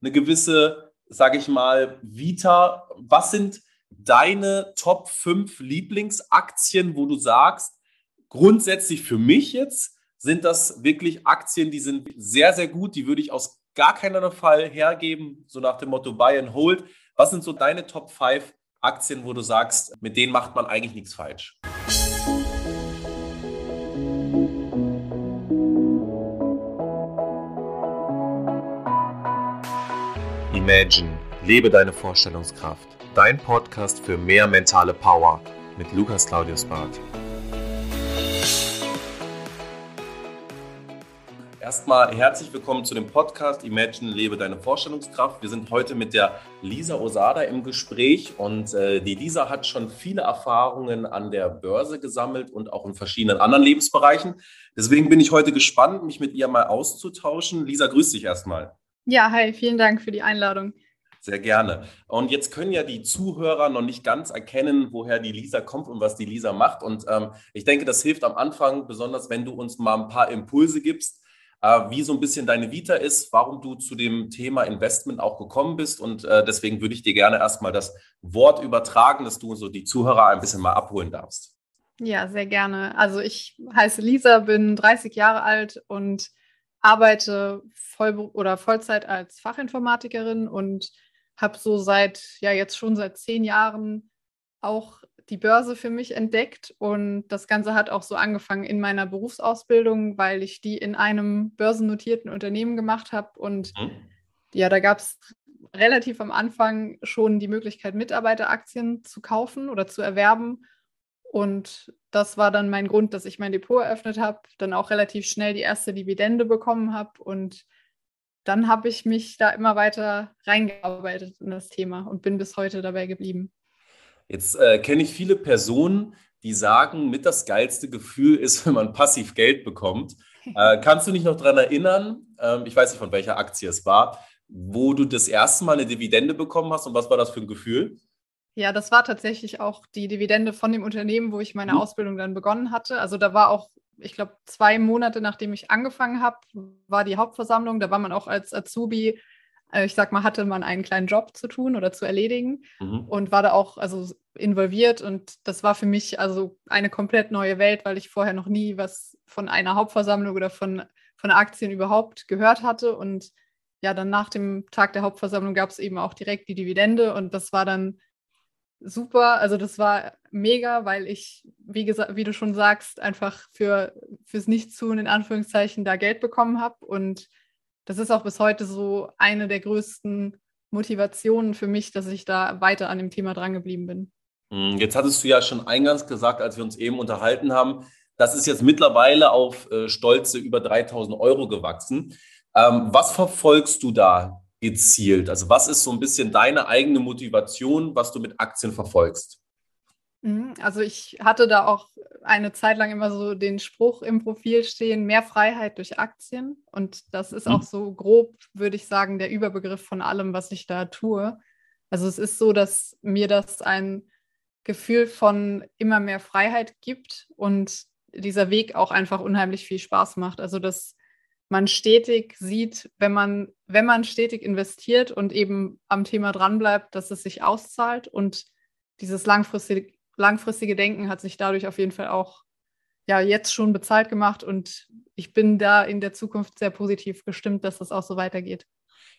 eine gewisse, sage ich mal, Vita. Was sind deine Top 5 Lieblingsaktien, wo du sagst, grundsätzlich für mich jetzt sind das wirklich Aktien, die sind sehr, sehr gut, die würde ich aus gar keinen Fall hergeben, so nach dem Motto Buy and Hold. Was sind so deine Top 5 Aktien, wo du sagst, mit denen macht man eigentlich nichts falsch? Imagine, lebe deine Vorstellungskraft. Dein Podcast für mehr mentale Power mit Lukas Claudius Barth. Erstmal herzlich willkommen zu dem Podcast Imagine, lebe deine Vorstellungskraft. Wir sind heute mit der Lisa Osada im Gespräch und äh, die Lisa hat schon viele Erfahrungen an der Börse gesammelt und auch in verschiedenen anderen Lebensbereichen. Deswegen bin ich heute gespannt, mich mit ihr mal auszutauschen. Lisa, grüß dich erstmal. Ja, hi, vielen Dank für die Einladung. Sehr gerne. Und jetzt können ja die Zuhörer noch nicht ganz erkennen, woher die Lisa kommt und was die Lisa macht. Und ähm, ich denke, das hilft am Anfang, besonders wenn du uns mal ein paar Impulse gibst, äh, wie so ein bisschen deine Vita ist, warum du zu dem Thema Investment auch gekommen bist. Und äh, deswegen würde ich dir gerne erstmal das Wort übertragen, dass du so die Zuhörer ein bisschen mal abholen darfst. Ja, sehr gerne. Also ich heiße Lisa, bin 30 Jahre alt und arbeite voll oder Vollzeit als Fachinformatikerin und habe so seit, ja, jetzt schon seit zehn Jahren auch die Börse für mich entdeckt. Und das Ganze hat auch so angefangen in meiner Berufsausbildung, weil ich die in einem börsennotierten Unternehmen gemacht habe. Und mhm. ja, da gab es relativ am Anfang schon die Möglichkeit, Mitarbeiteraktien zu kaufen oder zu erwerben. Und das war dann mein Grund, dass ich mein Depot eröffnet habe, dann auch relativ schnell die erste Dividende bekommen habe und dann habe ich mich da immer weiter reingearbeitet in das Thema und bin bis heute dabei geblieben. Jetzt äh, kenne ich viele Personen, die sagen, mit das geilste Gefühl ist, wenn man passiv Geld bekommt. Äh, kannst du dich noch daran erinnern, ähm, ich weiß nicht, von welcher Aktie es war, wo du das erste Mal eine Dividende bekommen hast und was war das für ein Gefühl? Ja, das war tatsächlich auch die Dividende von dem Unternehmen, wo ich meine mhm. Ausbildung dann begonnen hatte. Also da war auch, ich glaube, zwei Monate nachdem ich angefangen habe, war die Hauptversammlung. Da war man auch als Azubi, äh, ich sag mal, hatte man einen kleinen Job zu tun oder zu erledigen mhm. und war da auch also involviert. Und das war für mich also eine komplett neue Welt, weil ich vorher noch nie was von einer Hauptversammlung oder von, von Aktien überhaupt gehört hatte. Und ja, dann nach dem Tag der Hauptversammlung gab es eben auch direkt die Dividende und das war dann super. Also das war mega, weil ich, wie gesagt, wie du schon sagst, einfach für fürs Nichtstun in Anführungszeichen da Geld bekommen habe. Und das ist auch bis heute so eine der größten Motivationen für mich, dass ich da weiter an dem Thema drangeblieben bin. Hm, jetzt hattest du ja schon eingangs gesagt, als wir uns eben unterhalten haben, das ist jetzt mittlerweile auf äh, stolze über 3000 Euro gewachsen. Ähm, was verfolgst du da gezielt? Also was ist so ein bisschen deine eigene Motivation, was du mit Aktien verfolgst? Mhm, also ich hatte da auch eine Zeit lang immer so den Spruch im Profil stehen, mehr Freiheit durch Aktien. Und das ist mhm. auch so grob, würde ich sagen, der Überbegriff von allem, was ich da tue. Also es ist so, dass mir das ein Gefühl von immer mehr Freiheit gibt und dieser Weg auch einfach unheimlich viel Spaß macht. Also das man stetig sieht, wenn man, wenn man stetig investiert und eben am Thema dranbleibt, dass es sich auszahlt. Und dieses langfristige, langfristige Denken hat sich dadurch auf jeden Fall auch ja jetzt schon bezahlt gemacht. Und ich bin da in der Zukunft sehr positiv gestimmt, dass das auch so weitergeht.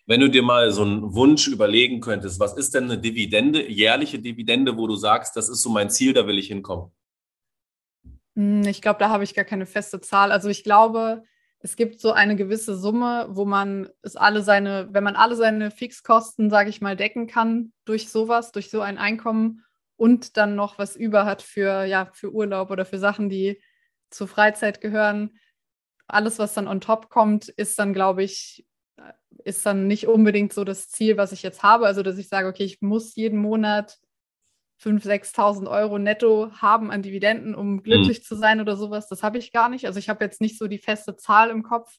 Wenn du dir mal so einen Wunsch überlegen könntest, was ist denn eine Dividende, jährliche Dividende, wo du sagst, das ist so mein Ziel, da will ich hinkommen? Hm, ich glaube, da habe ich gar keine feste Zahl. Also ich glaube, es gibt so eine gewisse Summe, wo man es alle seine, wenn man alle seine Fixkosten, sage ich mal, decken kann durch sowas, durch so ein Einkommen und dann noch was über hat für, ja, für Urlaub oder für Sachen, die zur Freizeit gehören. Alles, was dann on top kommt, ist dann, glaube ich, ist dann nicht unbedingt so das Ziel, was ich jetzt habe. Also, dass ich sage, okay, ich muss jeden Monat 5.000, 6.000 Euro netto haben an Dividenden, um glücklich mhm. zu sein oder sowas. Das habe ich gar nicht. Also ich habe jetzt nicht so die feste Zahl im Kopf.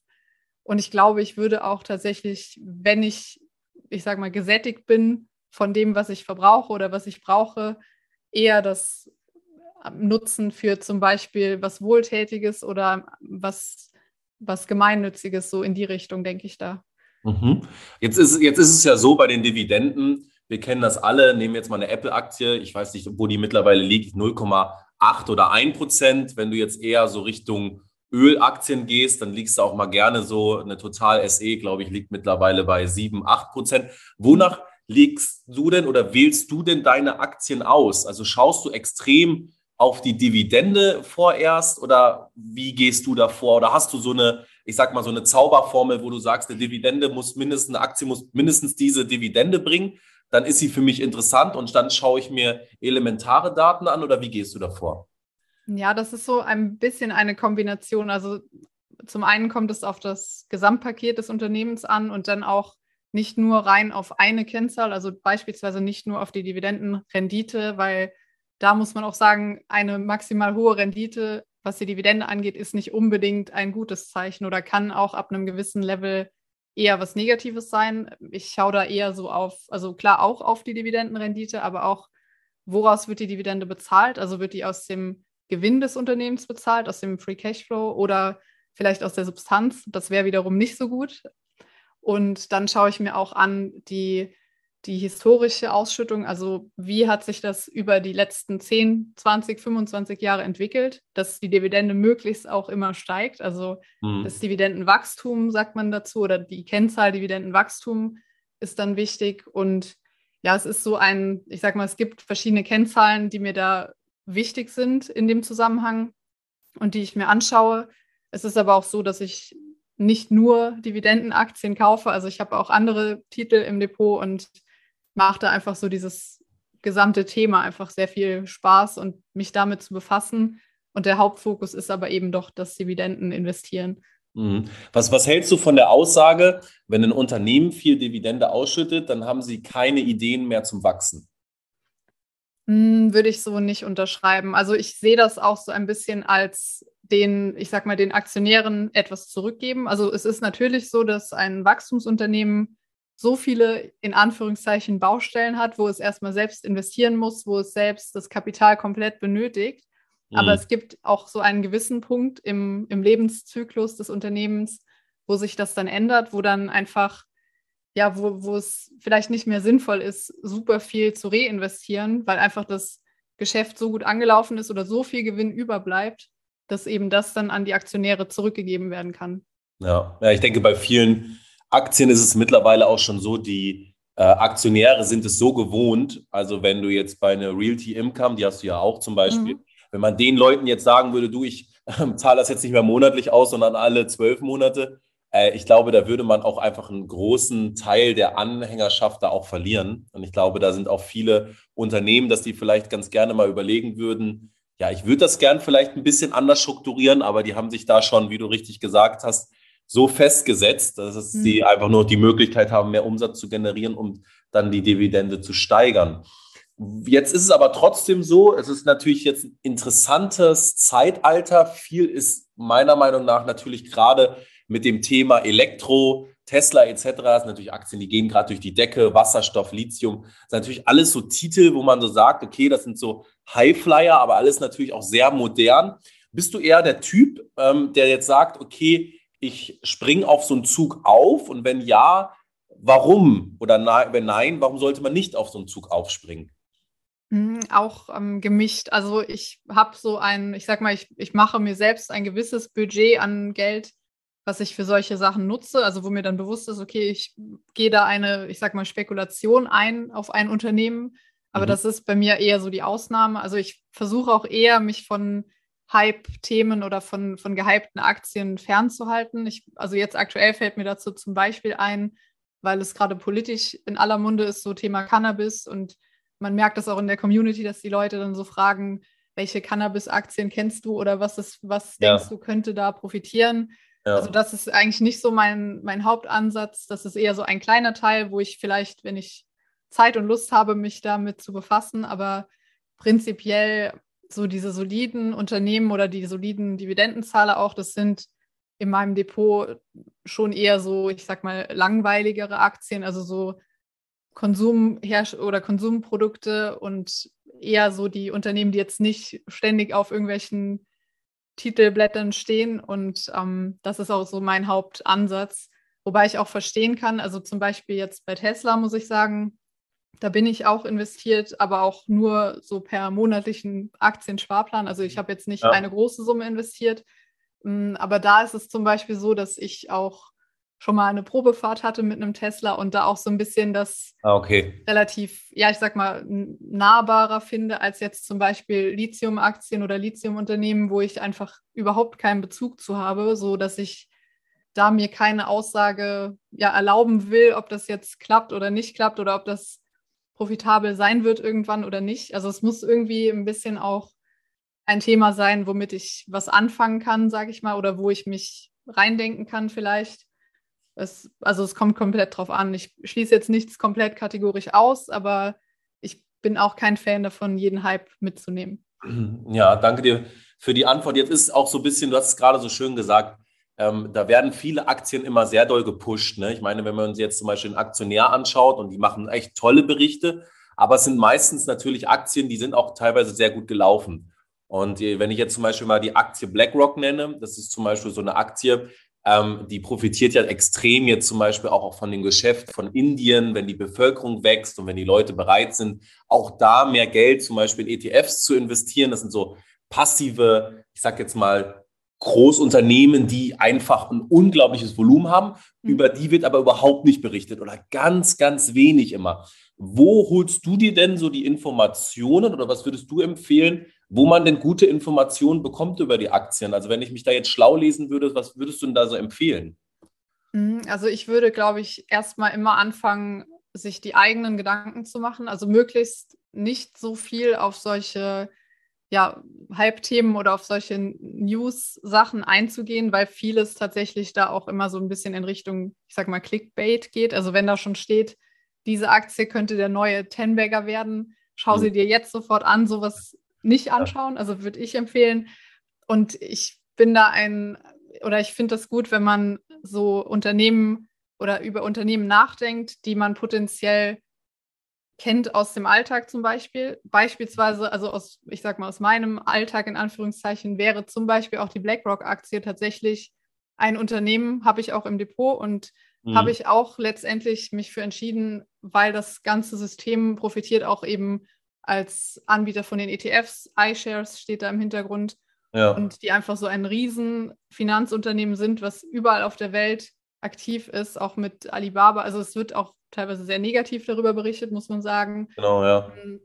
Und ich glaube, ich würde auch tatsächlich, wenn ich, ich sage mal, gesättigt bin von dem, was ich verbrauche oder was ich brauche, eher das nutzen für zum Beispiel was Wohltätiges oder was, was Gemeinnütziges, so in die Richtung, denke ich da. Mhm. Jetzt, ist, jetzt ist es ja so bei den Dividenden, wir kennen das alle, nehmen jetzt mal eine Apple-Aktie, ich weiß nicht, wo die mittlerweile liegt, 0,8 oder 1 Prozent. Wenn du jetzt eher so Richtung Ölaktien gehst, dann liegst du auch mal gerne so, eine Total SE, glaube ich, liegt mittlerweile bei 7, 8 Prozent. Wonach legst du denn oder wählst du denn deine Aktien aus? Also schaust du extrem auf die Dividende vorerst oder wie gehst du davor? Oder hast du so eine, ich sag mal, so eine Zauberformel, wo du sagst, eine Dividende muss mindestens, eine Aktie muss mindestens diese Dividende bringen? Dann ist sie für mich interessant und dann schaue ich mir elementare Daten an oder wie gehst du davor? Ja, das ist so ein bisschen eine Kombination. Also zum einen kommt es auf das Gesamtpaket des Unternehmens an und dann auch nicht nur rein auf eine Kennzahl, also beispielsweise nicht nur auf die Dividendenrendite, weil da muss man auch sagen, eine maximal hohe Rendite, was die Dividende angeht, ist nicht unbedingt ein gutes Zeichen oder kann auch ab einem gewissen Level eher was Negatives sein. Ich schaue da eher so auf, also klar auch auf die Dividendenrendite, aber auch, woraus wird die Dividende bezahlt? Also wird die aus dem Gewinn des Unternehmens bezahlt, aus dem Free Cashflow oder vielleicht aus der Substanz. Das wäre wiederum nicht so gut. Und dann schaue ich mir auch an die, die historische Ausschüttung, also wie hat sich das über die letzten 10, 20, 25 Jahre entwickelt, dass die Dividende möglichst auch immer steigt. Also mhm. das Dividendenwachstum, sagt man dazu, oder die Kennzahl Dividendenwachstum ist dann wichtig. Und ja, es ist so ein, ich sag mal, es gibt verschiedene Kennzahlen, die mir da wichtig sind in dem Zusammenhang und die ich mir anschaue. Es ist aber auch so, dass ich nicht nur Dividendenaktien kaufe. Also ich habe auch andere Titel im Depot und mache da einfach so dieses gesamte Thema einfach sehr viel Spaß und mich damit zu befassen. Und der Hauptfokus ist aber eben doch das Dividenden investieren. Mhm. Was, was hältst du von der Aussage, wenn ein Unternehmen viel Dividende ausschüttet, dann haben sie keine Ideen mehr zum Wachsen? Hm, würde ich so nicht unterschreiben. Also ich sehe das auch so ein bisschen als den, ich sag mal, den Aktionären etwas zurückgeben. Also es ist natürlich so, dass ein Wachstumsunternehmen so viele in Anführungszeichen Baustellen hat, wo es erstmal selbst investieren muss, wo es selbst das Kapital komplett benötigt. Mhm. Aber es gibt auch so einen gewissen Punkt im, im Lebenszyklus des Unternehmens, wo sich das dann ändert, wo dann einfach ja, wo, wo es vielleicht nicht mehr sinnvoll ist, super viel zu reinvestieren, weil einfach das Geschäft so gut angelaufen ist oder so viel Gewinn überbleibt, dass eben das dann an die Aktionäre zurückgegeben werden kann. Ja, ja ich denke, bei vielen Aktien ist es mittlerweile auch schon so, die äh, Aktionäre sind es so gewohnt. Also wenn du jetzt bei einer Realty Income, die hast du ja auch zum Beispiel, mhm. wenn man den Leuten jetzt sagen würde, du, ich äh, zahle das jetzt nicht mehr monatlich aus, sondern alle zwölf Monate, äh, ich glaube, da würde man auch einfach einen großen Teil der Anhängerschaft da auch verlieren. Und ich glaube, da sind auch viele Unternehmen, dass die vielleicht ganz gerne mal überlegen würden, ja, ich würde das gern vielleicht ein bisschen anders strukturieren, aber die haben sich da schon, wie du richtig gesagt hast, so festgesetzt, dass mhm. sie einfach nur die Möglichkeit haben, mehr Umsatz zu generieren, um dann die Dividende zu steigern. Jetzt ist es aber trotzdem so, es ist natürlich jetzt ein interessantes Zeitalter. Viel ist meiner Meinung nach natürlich gerade mit dem Thema Elektro, Tesla etc. Das sind natürlich Aktien, die gehen gerade durch die Decke, Wasserstoff, Lithium. Das sind natürlich alles so Titel, wo man so sagt, okay, das sind so Highflyer, aber alles natürlich auch sehr modern. Bist du eher der Typ, ähm, der jetzt sagt, okay, ich springe auf so einen Zug auf und wenn ja, warum? Oder wenn nein, warum sollte man nicht auf so einen Zug aufspringen? Hm, auch ähm, gemischt. Also ich habe so ein, ich sag mal, ich, ich mache mir selbst ein gewisses Budget an Geld was ich für solche Sachen nutze, also wo mir dann bewusst ist, okay, ich gehe da eine, ich sag mal, Spekulation ein auf ein Unternehmen, aber mhm. das ist bei mir eher so die Ausnahme. Also ich versuche auch eher, mich von Hype-Themen oder von, von gehypten Aktien fernzuhalten. Ich, also jetzt aktuell fällt mir dazu zum Beispiel ein, weil es gerade politisch in aller Munde ist, so Thema Cannabis und man merkt das auch in der Community, dass die Leute dann so fragen, welche Cannabis-Aktien kennst du oder was ist, was ja. denkst du, könnte da profitieren? Ja. Also das ist eigentlich nicht so mein, mein Hauptansatz. Das ist eher so ein kleiner Teil, wo ich vielleicht, wenn ich Zeit und Lust habe, mich damit zu befassen, aber prinzipiell so diese soliden Unternehmen oder die soliden Dividendenzahler auch, das sind in meinem Depot schon eher so, ich sag mal, langweiligere Aktien, also so Konsum oder Konsumprodukte und eher so die Unternehmen, die jetzt nicht ständig auf irgendwelchen Titelblättern stehen und ähm, das ist auch so mein Hauptansatz. Wobei ich auch verstehen kann, also zum Beispiel jetzt bei Tesla muss ich sagen, da bin ich auch investiert, aber auch nur so per monatlichen Aktiensparplan. Also ich habe jetzt nicht ja. eine große Summe investiert. Mm, aber da ist es zum Beispiel so, dass ich auch schon mal eine Probefahrt hatte mit einem Tesla und da auch so ein bisschen das ah, okay. relativ, ja, ich sag mal, nahbarer finde als jetzt zum Beispiel Lithium-Aktien oder Lithium-Unternehmen, wo ich einfach überhaupt keinen Bezug zu habe, so dass ich da mir keine Aussage ja erlauben will, ob das jetzt klappt oder nicht klappt oder ob das profitabel sein wird irgendwann oder nicht. Also es muss irgendwie ein bisschen auch ein Thema sein, womit ich was anfangen kann, sage ich mal, oder wo ich mich reindenken kann vielleicht. Es, also es kommt komplett drauf an. Ich schließe jetzt nichts komplett kategorisch aus, aber ich bin auch kein Fan davon, jeden Hype mitzunehmen. Ja, danke dir für die Antwort. Jetzt ist es auch so ein bisschen, du hast es gerade so schön gesagt, ähm, da werden viele Aktien immer sehr doll gepusht. Ne? Ich meine, wenn man uns jetzt zum Beispiel einen Aktionär anschaut und die machen echt tolle Berichte, aber es sind meistens natürlich Aktien, die sind auch teilweise sehr gut gelaufen. Und wenn ich jetzt zum Beispiel mal die Aktie BlackRock nenne, das ist zum Beispiel so eine Aktie, ähm, die profitiert ja extrem jetzt zum Beispiel auch von dem Geschäft von Indien, wenn die Bevölkerung wächst und wenn die Leute bereit sind, auch da mehr Geld zum Beispiel in ETFs zu investieren. Das sind so passive, ich sag jetzt mal, Großunternehmen, die einfach ein unglaubliches Volumen haben, mhm. über die wird aber überhaupt nicht berichtet oder ganz, ganz wenig immer. Wo holst du dir denn so die Informationen oder was würdest du empfehlen, wo man denn gute Informationen bekommt über die Aktien? Also wenn ich mich da jetzt schlau lesen würde, was würdest du denn da so empfehlen? Mhm, also ich würde, glaube ich, erstmal immer anfangen, sich die eigenen Gedanken zu machen. Also möglichst nicht so viel auf solche ja, Hype-Themen oder auf solche News-Sachen einzugehen, weil vieles tatsächlich da auch immer so ein bisschen in Richtung, ich sag mal, Clickbait geht. Also wenn da schon steht, diese Aktie könnte der neue Tenbagger werden, schau mhm. sie dir jetzt sofort an, sowas nicht anschauen. Also würde ich empfehlen. Und ich bin da ein, oder ich finde das gut, wenn man so Unternehmen oder über Unternehmen nachdenkt, die man potenziell kennt aus dem Alltag zum Beispiel. Beispielsweise, also aus, ich sag mal, aus meinem Alltag in Anführungszeichen wäre zum Beispiel auch die BlackRock-Aktie tatsächlich ein Unternehmen, habe ich auch im Depot und mhm. habe ich auch letztendlich mich für entschieden, weil das ganze System profitiert auch eben als Anbieter von den ETFs. iShares steht da im Hintergrund. Ja. Und die einfach so ein riesen Finanzunternehmen sind, was überall auf der Welt aktiv ist, auch mit Alibaba. Also es wird auch teilweise sehr negativ darüber berichtet, muss man sagen. Genau, ja. Ähm,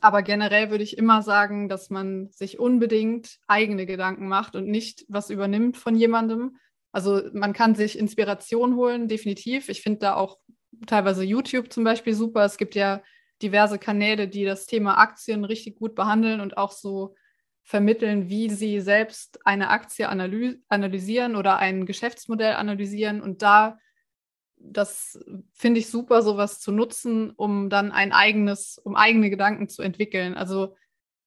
aber generell würde ich immer sagen, dass man sich unbedingt eigene Gedanken macht und nicht was übernimmt von jemandem. Also man kann sich Inspiration holen, definitiv. Ich finde da auch teilweise YouTube zum Beispiel super. Es gibt ja diverse Kanäle, die das Thema Aktien richtig gut behandeln und auch so vermitteln, wie sie selbst eine Aktie analysieren oder ein Geschäftsmodell analysieren. Und da, das finde ich super, sowas zu nutzen, um dann ein eigenes, um eigene Gedanken zu entwickeln. Also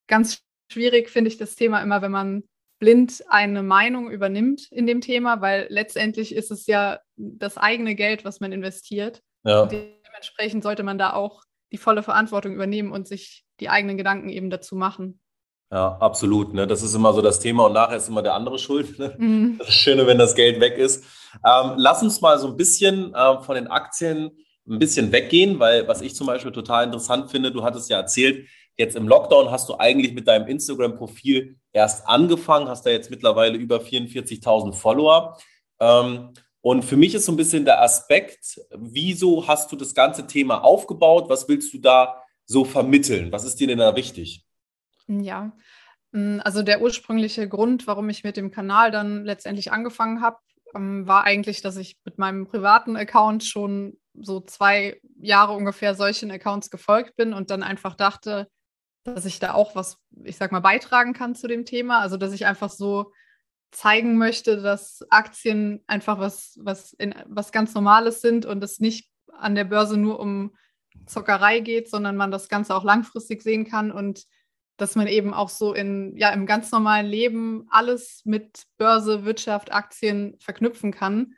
ganz schwierig finde ich das Thema immer, wenn man blind eine Meinung übernimmt in dem Thema, weil letztendlich ist es ja das eigene Geld, was man investiert. Ja. dementsprechend sollte man da auch die volle Verantwortung übernehmen und sich die eigenen Gedanken eben dazu machen. Ja, absolut. Ne? Das ist immer so das Thema und nachher ist immer der andere schuld. Ne? Mhm. Das Schöne, wenn das Geld weg ist. Ähm, lass uns mal so ein bisschen äh, von den Aktien ein bisschen weggehen, weil was ich zum Beispiel total interessant finde, du hattest ja erzählt, jetzt im Lockdown hast du eigentlich mit deinem Instagram-Profil erst angefangen, hast da jetzt mittlerweile über 44.000 Follower. Ähm, und für mich ist so ein bisschen der Aspekt, wieso hast du das ganze Thema aufgebaut? Was willst du da so vermitteln? Was ist dir denn da wichtig? Ja, hm, also der ursprüngliche Grund, warum ich mit dem Kanal dann letztendlich angefangen habe, ähm, war eigentlich, dass ich mit meinem privaten Account schon so zwei Jahre ungefähr solchen Accounts gefolgt bin und dann einfach dachte, dass ich da auch was, ich sag mal, beitragen kann zu dem Thema. Also, dass ich einfach so zeigen möchte, dass Aktien einfach was, was, in, was ganz Normales sind und es nicht an der Börse nur um Zockerei geht, sondern man das Ganze auch langfristig sehen kann und dass man eben auch so in, ja, im ganz normalen Leben alles mit Börse, Wirtschaft, Aktien verknüpfen kann.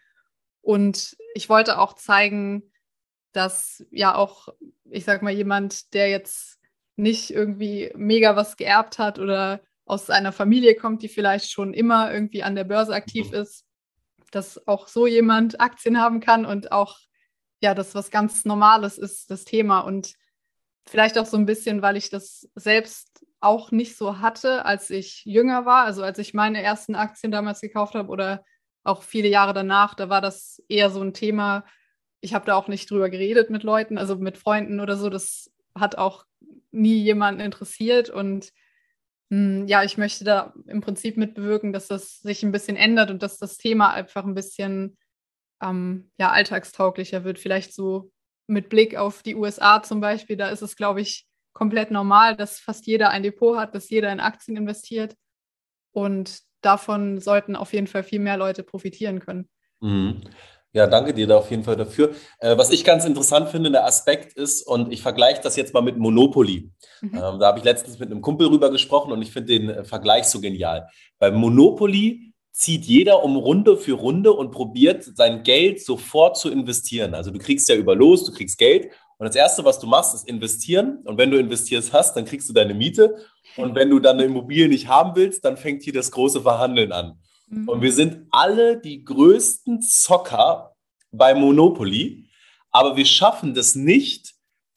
Und ich wollte auch zeigen, dass ja auch, ich sag mal, jemand, der jetzt nicht irgendwie mega was geerbt hat oder aus einer Familie kommt, die vielleicht schon immer irgendwie an der Börse aktiv ist, dass auch so jemand Aktien haben kann und auch, ja, das was ganz Normales ist, das Thema. Und vielleicht auch so ein bisschen, weil ich das selbst auch nicht so hatte, als ich jünger war. Also als ich meine ersten Aktien damals gekauft habe oder auch viele Jahre danach, da war das eher so ein Thema. Ich habe da auch nicht drüber geredet mit Leuten, also mit Freunden oder so. Das hat auch nie jemanden interessiert. Und mh, hm, ja, ich möchte da im Prinzip mitbewirken, dass das sich ein bisschen ändert und dass das Thema einfach ein bisschen ähm, ja, alltagstauglicher wird. Vielleicht so mit Blick auf die USA zum Beispiel, da ist es, glaube ich, komplett normal, dass fast jeder ein Depot hat, dass jeder in Aktien investiert. Und davon sollten auf jeden Fall viel mehr Leute profitieren können. Mhm. Ja, danke dir da auf jeden Fall dafür. Äh, was ich ganz interessant finde, der Aspekt ist, und ich vergleiche das jetzt mal mit Monopoly. Mhm. Ähm, da habe ich letztens mit einem Kumpel drüber gesprochen und ich finde den äh, Vergleich so genial. Bei Monopoly zieht jeder um Runde für Runde und probiert sein Geld sofort zu investieren. Also du kriegst ja über Los, du kriegst Geld und das Erste, was du machst, ist investieren. Und wenn du investierst hast, dann kriegst du deine Miete. Und wenn du dann eine Immobilie nicht haben willst, dann fängt hier das große Verhandeln an. Mhm. Und wir sind alle die größten Zocker bei Monopoly, aber wir schaffen das nicht,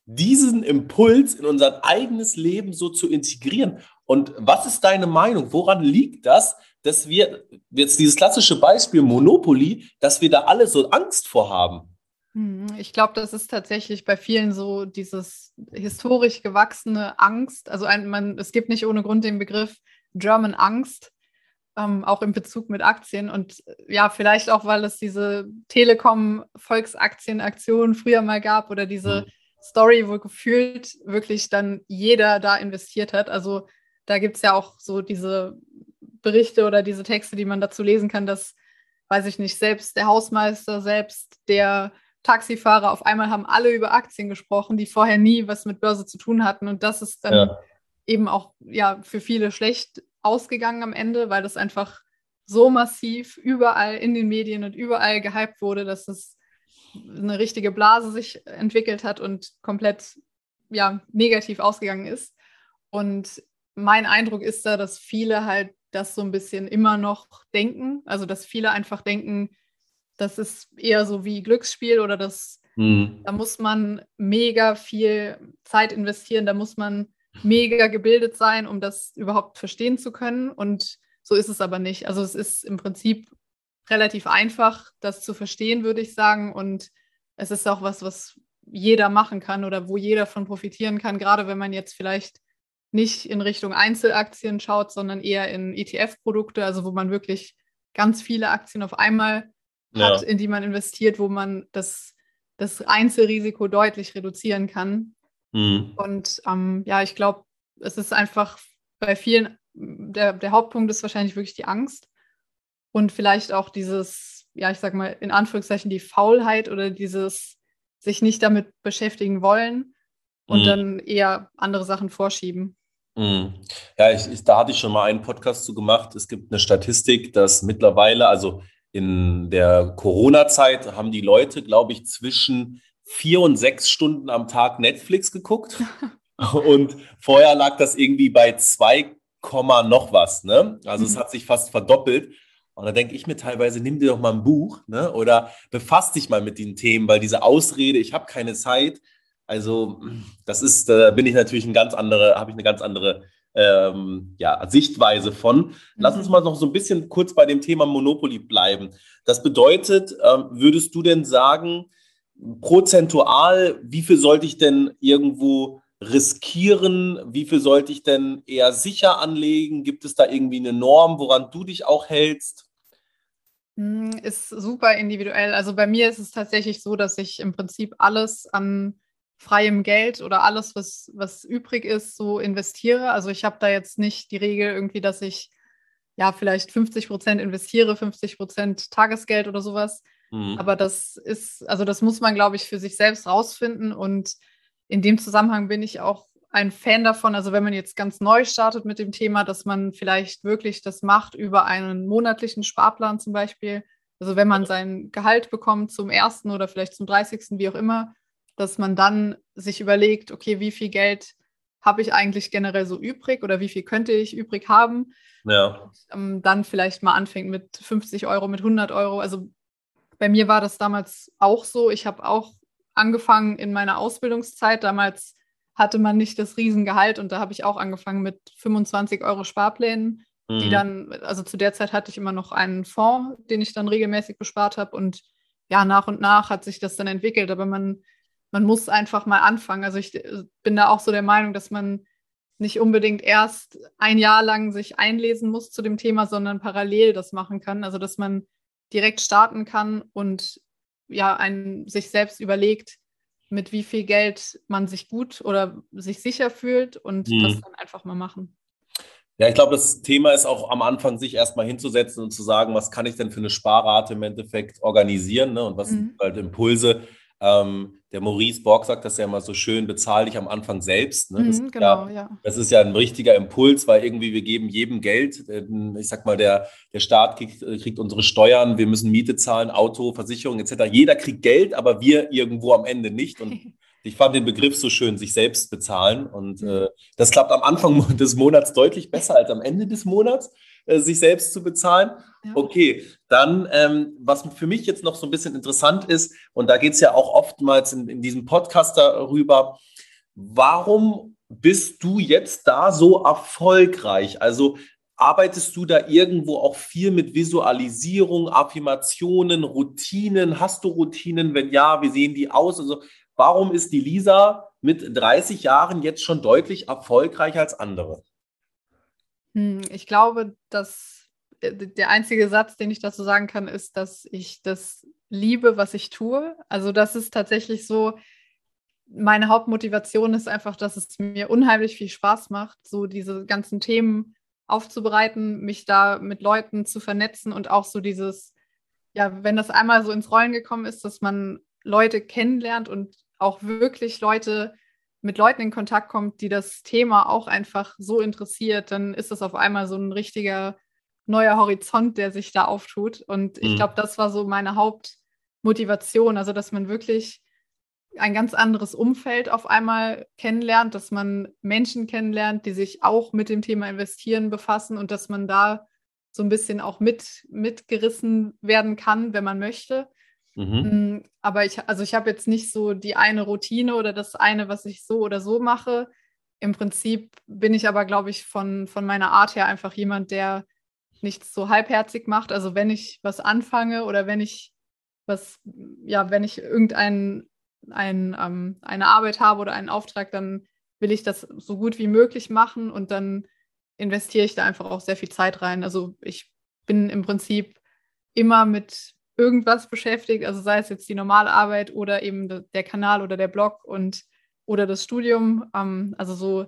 diesen Impuls in unser eigenes Leben so zu integrieren. Und was ist deine Meinung? Woran liegt das, dass wir jetzt dieses klassische Beispiel Monopoly, dass wir da alle so Angst vor haben? Hm, ich glaube, das ist tatsächlich bei vielen so dieses historisch gewachsene Angst. Also ein, man, es gibt nicht ohne Grund den Begriff German Angst, ähm, auch in Bezug mit Aktien. Und äh, ja, vielleicht auch, weil es diese Telekom-Volksaktien-Aktion früher mal gab oder diese mhm. Story, wo gefühlt wirklich dann jeder da investiert hat. Also da gibt es ja auch so diese Berichte oder diese Texte, die man dazu lesen kann, dass, weiß ich nicht, selbst der Hausmeister, selbst der Taxifahrer, auf einmal haben alle über Aktien gesprochen, die vorher nie was mit Börse zu tun hatten. Und das ist dann ja. eben auch ja, für viele schlecht ausgegangen am Ende, weil das einfach so massiv überall in den Medien und überall gehypt wurde, dass es eine richtige Blase sich entwickelt hat und komplett ja, negativ ausgegangen ist. Und mein Eindruck ist da, dass viele halt das so ein bisschen immer noch denken. Also, dass viele einfach denken, das ist eher so wie Glücksspiel oder das, mhm. da muss man mega viel Zeit investieren, da muss man mega gebildet sein, um das überhaupt verstehen zu können. Und so ist es aber nicht. Also es ist im Prinzip relativ einfach, das zu verstehen, würde ich sagen. Und es ist auch was, was jeder machen kann oder wo jeder von profitieren kann, gerade wenn man jetzt vielleicht nicht in Richtung Einzelaktien schaut, sondern eher in ETF-Produkte, also wo man wirklich ganz viele Aktien auf einmal hat, ja. in die man investiert, wo man das, das Einzelrisiko deutlich reduzieren kann. Mhm. Und ähm, ja, ich glaube, es ist einfach bei vielen, der, der Hauptpunkt ist wahrscheinlich wirklich die Angst und vielleicht auch dieses, ja, ich sag mal, in Anführungszeichen die Faulheit oder dieses sich nicht damit beschäftigen wollen und mhm. dann eher andere Sachen vorschieben. Mhm. Ja, ich, ich, da hatte ich schon mal einen Podcast zu gemacht. Es gibt eine Statistik, dass mittlerweile, also in der Corona-Zeit, haben die Leute, glaube ich, zwischen vier und sechs Stunden am Tag Netflix geguckt. und vorher lag das irgendwie bei zwei noch was. Ne? Also mhm. es hat sich fast verdoppelt. Und da denke ich mir teilweise, nimm dir doch mal ein Buch ne? oder befasst dich mal mit den Themen, weil diese Ausrede, ich habe keine Zeit, also das ist, da bin ich natürlich ein ganz andere, habe ich eine ganz andere ähm, ja, Sichtweise von. Lass uns mhm. mal noch so ein bisschen kurz bei dem Thema Monopoly bleiben. Das bedeutet, ähm, würdest du denn sagen, prozentual, wie viel sollte ich denn irgendwo riskieren? Wie viel sollte ich denn eher sicher anlegen? Gibt es da irgendwie eine Norm, woran du dich auch hältst? Hm, ist super individuell. Also bei mir ist es tatsächlich so, dass ich im Prinzip alles an freiem Geld oder alles, was, was übrig ist, so investiere. Also ich habe da jetzt nicht die Regel irgendwie, dass ich ja vielleicht 50 Prozent investiere, 50 Prozent Tagesgeld oder sowas. Mhm. Aber das ist, also das muss man, glaube ich, für sich selbst rausfinden. Und in dem Zusammenhang bin ich auch ein Fan davon, also wenn man jetzt ganz neu startet mit dem Thema, dass man vielleicht wirklich das macht über einen monatlichen Sparplan zum Beispiel. Also wenn man sein Gehalt bekommt zum ersten oder vielleicht zum 30., wie auch immer, dass man dann sich überlegt, okay, wie viel Geld habe ich eigentlich generell so übrig oder wie viel könnte ich übrig haben. Ja. Und, ähm, dann vielleicht mal anfängt mit 50 Euro, mit 100 Euro. Also bei mir war das damals auch so. Ich habe auch angefangen in meiner Ausbildungszeit. Damals hatte man nicht das Riesengehalt und da habe ich auch angefangen mit 25 Euro Sparplänen, mhm. die dann, also zu der Zeit hatte ich immer noch einen Fonds, den ich dann regelmäßig bespart habe und ja, nach und nach hat sich das dann entwickelt, aber man, man muss einfach mal anfangen. Also ich äh, bin da auch so der Meinung, dass man nicht unbedingt erst ein Jahr lang sich einlesen muss zu dem Thema, sondern parallel das machen kann. Also dass man direkt starten kann und ja, einen sich selbst überlegt, mit wie viel Geld man sich gut oder sich sicher fühlt und mhm. das dann einfach mal machen. Ja, ich glaube, das Thema ist auch am Anfang, sich erstmal hinzusetzen und zu sagen, was kann ich denn für eine Sparrate im Endeffekt organisieren ne? und was mhm. sind halt Impulse. Ähm, der Maurice Borg sagt das ja immer so schön, bezahle dich am Anfang selbst. Ne? Das, mhm, genau, ja, ja. das ist ja ein richtiger Impuls, weil irgendwie wir geben jedem Geld. Ähm, ich sag mal, der, der Staat kriegt, kriegt unsere Steuern, wir müssen Miete zahlen, Auto, Versicherung etc. Jeder kriegt Geld, aber wir irgendwo am Ende nicht. Und ich fand den Begriff so schön, sich selbst bezahlen. Und mhm. äh, das klappt am Anfang des Monats deutlich besser als am Ende des Monats, äh, sich selbst zu bezahlen. Ja. Okay, dann, ähm, was für mich jetzt noch so ein bisschen interessant ist, und da geht es ja auch oftmals in, in diesem Podcast darüber, warum bist du jetzt da so erfolgreich? Also Arbeitest du da irgendwo auch viel mit Visualisierung, Affirmationen, Routinen? Hast du Routinen? Wenn ja, wie sehen die aus? Also Warum ist die Lisa mit 30 Jahren jetzt schon deutlich erfolgreicher als andere? Hm, ich glaube, dass äh, der einzige Satz, den ich dazu sagen kann, ist, dass ich das liebe, was ich tue. Also das ist tatsächlich so, meine Hauptmotivation ist einfach, dass es mir unheimlich viel Spaß macht, so diese ganzen Themen aufzubereiten, mich da mit Leuten zu vernetzen und auch so dieses, ja, wenn das einmal so ins Rollen gekommen ist, dass man Leute kennenlernt und auch wirklich Leute mit Leuten in Kontakt kommt, die das Thema auch einfach so interessiert, dann ist das auf einmal so ein richtiger neuer Horizont, der sich da auftut. Und ich mhm. glaube, das war so meine Hauptmotivation, also dass man wirklich ein ganz anderes Umfeld auf einmal kennenlernt, dass man Menschen kennenlernt, die sich auch mit dem Thema Investieren befassen und dass man da so ein bisschen auch mit, mitgerissen werden kann, wenn man möchte. Mhm. Mm, aber ich, also ich habe jetzt nicht so die eine Routine oder das eine, was ich so oder so mache. Im Prinzip bin ich aber, glaube ich, von, von meiner Art her einfach jemand, der nichts so halbherzig macht. Also wenn ich was anfange oder wenn ich was, ja, wenn ich irgendein ein, ähm, eine Arbeit habe oder einen Auftrag, dann will ich das so gut wie möglich machen und dann investiere ich da einfach auch sehr viel Zeit rein. Also ich bin im Prinzip immer mit, irgendwas beschäftigt, also sei es jetzt die normale Arbeit oder eben der Kanal oder der Blog und oder das Studium. Ähm, also so,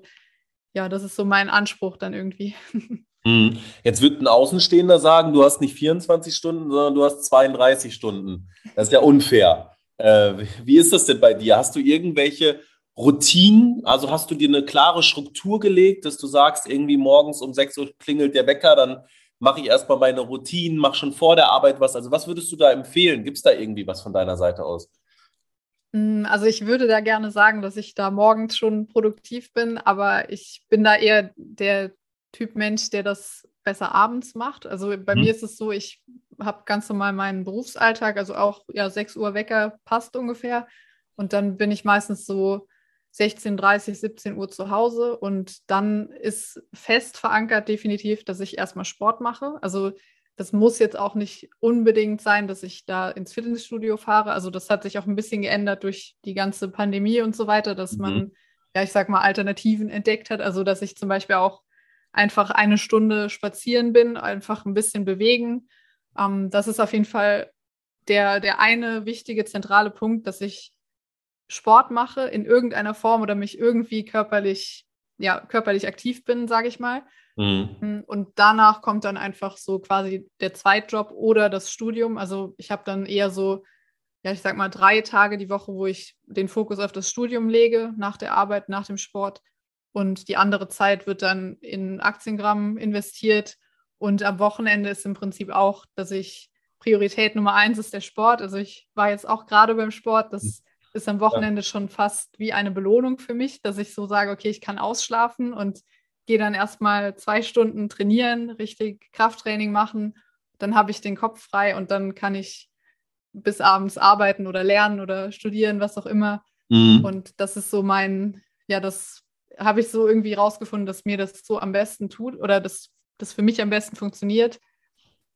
ja, das ist so mein Anspruch dann irgendwie. Hm. Jetzt wird ein Außenstehender sagen, du hast nicht 24 Stunden, sondern du hast 32 Stunden. Das ist ja unfair. Äh, wie ist das denn bei dir? Hast du irgendwelche Routinen? Also hast du dir eine klare Struktur gelegt, dass du sagst, irgendwie morgens um 6 Uhr klingelt der Wecker, dann mache ich erstmal meine Routinen, mache schon vor der Arbeit was. Also was würdest du da empfehlen? Gibt es da irgendwie was von deiner Seite aus? Mm, also ich würde da gerne sagen, dass ich da morgens schon produktiv bin, aber ich bin da eher der Typ Mensch, der das besser abends macht. Also bei hm. mir ist es so, ich habe ganz normal meinen Berufsalltag, also auch ja 6 Uhr Wecker passt ungefähr. Und dann bin ich meistens so 16, 30, 17 Uhr zu Hause und dann ist fest verankert definitiv, dass ich erstmal Sport mache. Also das muss jetzt auch nicht unbedingt sein, dass ich da ins Fitnessstudio fahre. Also das hat sich auch ein bisschen geändert durch die ganze Pandemie und so weiter, dass mhm. man, ja, ich sag mal, Alternativen entdeckt hat. Also dass ich zum Beispiel auch einfach eine Stunde spazieren bin, einfach ein bisschen bewegen. Ähm, das ist auf jeden Fall der, der eine wichtige zentrale Punkt, dass ich Sport mache in irgendeiner Form oder mich irgendwie körperlich, ja, körperlich aktiv bin, sage ich mal. Mhm. Mm, und danach kommt dann einfach so quasi der Zweitjob oder das Studium. Also ich habe dann eher so, ja, ich sag mal, drei Tage die Woche, wo ich den Fokus auf das Studium lege, nach der Arbeit, nach dem Sport. Und die andere Zeit wird dann in Aktiengramm investiert. Und am Wochenende ist im Prinzip auch, dass ich Priorität Nummer eins ist der Sport. Also ich war jetzt auch gerade beim Sport. Das ist am Wochenende ja. schon fast wie eine Belohnung für mich, dass ich so sage, okay, ich kann ausschlafen und gehe dann erstmal zwei Stunden trainieren, richtig Krafttraining machen. Dann habe ich den Kopf frei und dann kann ich bis abends arbeiten oder lernen oder studieren, was auch immer. Mhm. Und das ist so mein, ja, das habe ich so irgendwie rausgefunden, dass mir das so am besten tut oder das, das für mich am besten funktioniert.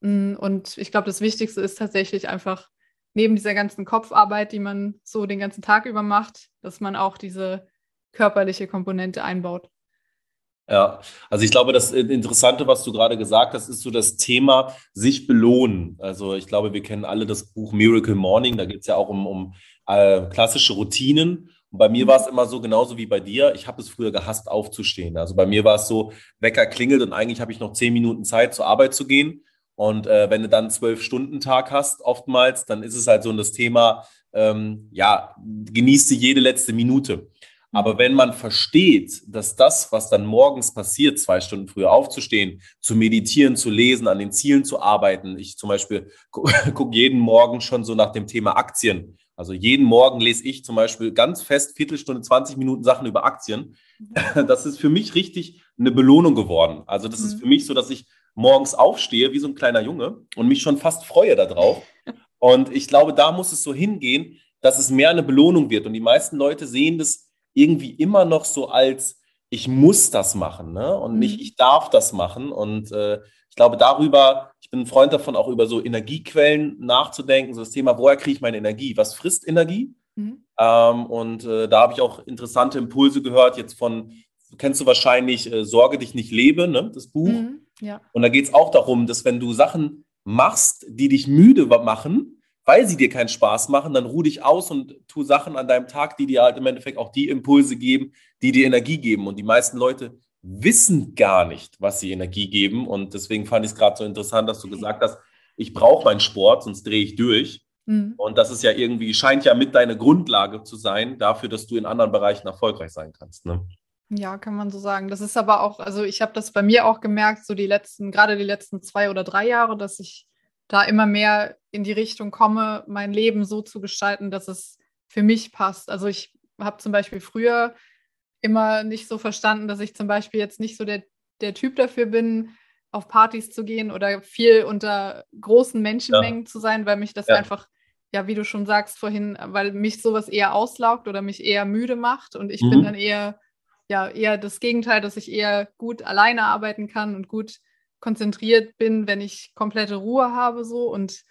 Mm, und ich glaube, das Wichtigste ist tatsächlich einfach neben dieser ganzen Kopfarbeit, die man so den ganzen Tag über macht, dass man auch diese körperliche Komponente einbaut. Ja, also ich glaube, das Interessante, was du gerade gesagt hast, ist so das Thema sich belohnen. Also ich glaube, wir kennen alle das Buch Miracle Morning, da geht es ja auch um, um äh, klassische Routinen. Und bei mir war es immer so, genauso wie bei dir, ich habe es früher gehasst, aufzustehen. Also bei mir war es so, Wecker klingelt und eigentlich habe ich noch zehn Minuten Zeit, zur Arbeit zu gehen. Und äh, wenn du dann zwölf Stunden Tag hast, oftmals, dann ist es halt so das Thema, ähm, ja, genießt du jede letzte Minute. Aber wenn man versteht, dass das, was dann morgens passiert, zwei Stunden früher aufzustehen, zu meditieren, zu lesen, an den Zielen zu arbeiten, ich zum Beispiel gucke jeden Morgen schon so nach dem Thema Aktien. Also jeden Morgen lese ich zum Beispiel ganz fest Viertelstunde, 20 Minuten Sachen über Aktien. Das ist für mich richtig eine Belohnung geworden. Also das ist mhm. für mich so, dass ich morgens aufstehe wie so ein kleiner Junge und mich schon fast freue darauf. Und ich glaube, da muss es so hingehen, dass es mehr eine Belohnung wird. Und die meisten Leute sehen das irgendwie immer noch so als, ich muss das machen ne? und mhm. nicht, ich darf das machen. Und äh, ich glaube, darüber, ich bin ein Freund davon, auch über so Energiequellen nachzudenken, so das Thema, woher kriege ich meine Energie? Was frisst Energie? Mhm. Ähm, und äh, da habe ich auch interessante Impulse gehört, jetzt von, kennst du wahrscheinlich äh, Sorge dich nicht lebe, ne? das Buch. Mhm. Ja. Und da geht es auch darum, dass wenn du Sachen machst, die dich müde machen, weil sie dir keinen Spaß machen, dann ruh dich aus und tu Sachen an deinem Tag, die dir halt im Endeffekt auch die Impulse geben, die dir Energie geben. Und die meisten Leute wissen gar nicht, was sie Energie geben. Und deswegen fand ich es gerade so interessant, dass du gesagt hast, ich brauche meinen Sport, sonst drehe ich durch. Mhm. Und das ist ja irgendwie, scheint ja mit deiner Grundlage zu sein, dafür, dass du in anderen Bereichen erfolgreich sein kannst. Ne? Ja, kann man so sagen. Das ist aber auch, also ich habe das bei mir auch gemerkt, so die letzten, gerade die letzten zwei oder drei Jahre, dass ich da immer mehr in die Richtung komme, mein Leben so zu gestalten, dass es für mich passt. Also ich habe zum Beispiel früher immer nicht so verstanden, dass ich zum Beispiel jetzt nicht so der, der Typ dafür bin, auf Partys zu gehen oder viel unter großen Menschenmengen ja. zu sein, weil mich das ja. einfach, ja, wie du schon sagst vorhin, weil mich sowas eher auslaugt oder mich eher müde macht und ich mhm. bin dann eher, ja, eher das Gegenteil, dass ich eher gut alleine arbeiten kann und gut konzentriert bin, wenn ich komplette Ruhe habe so und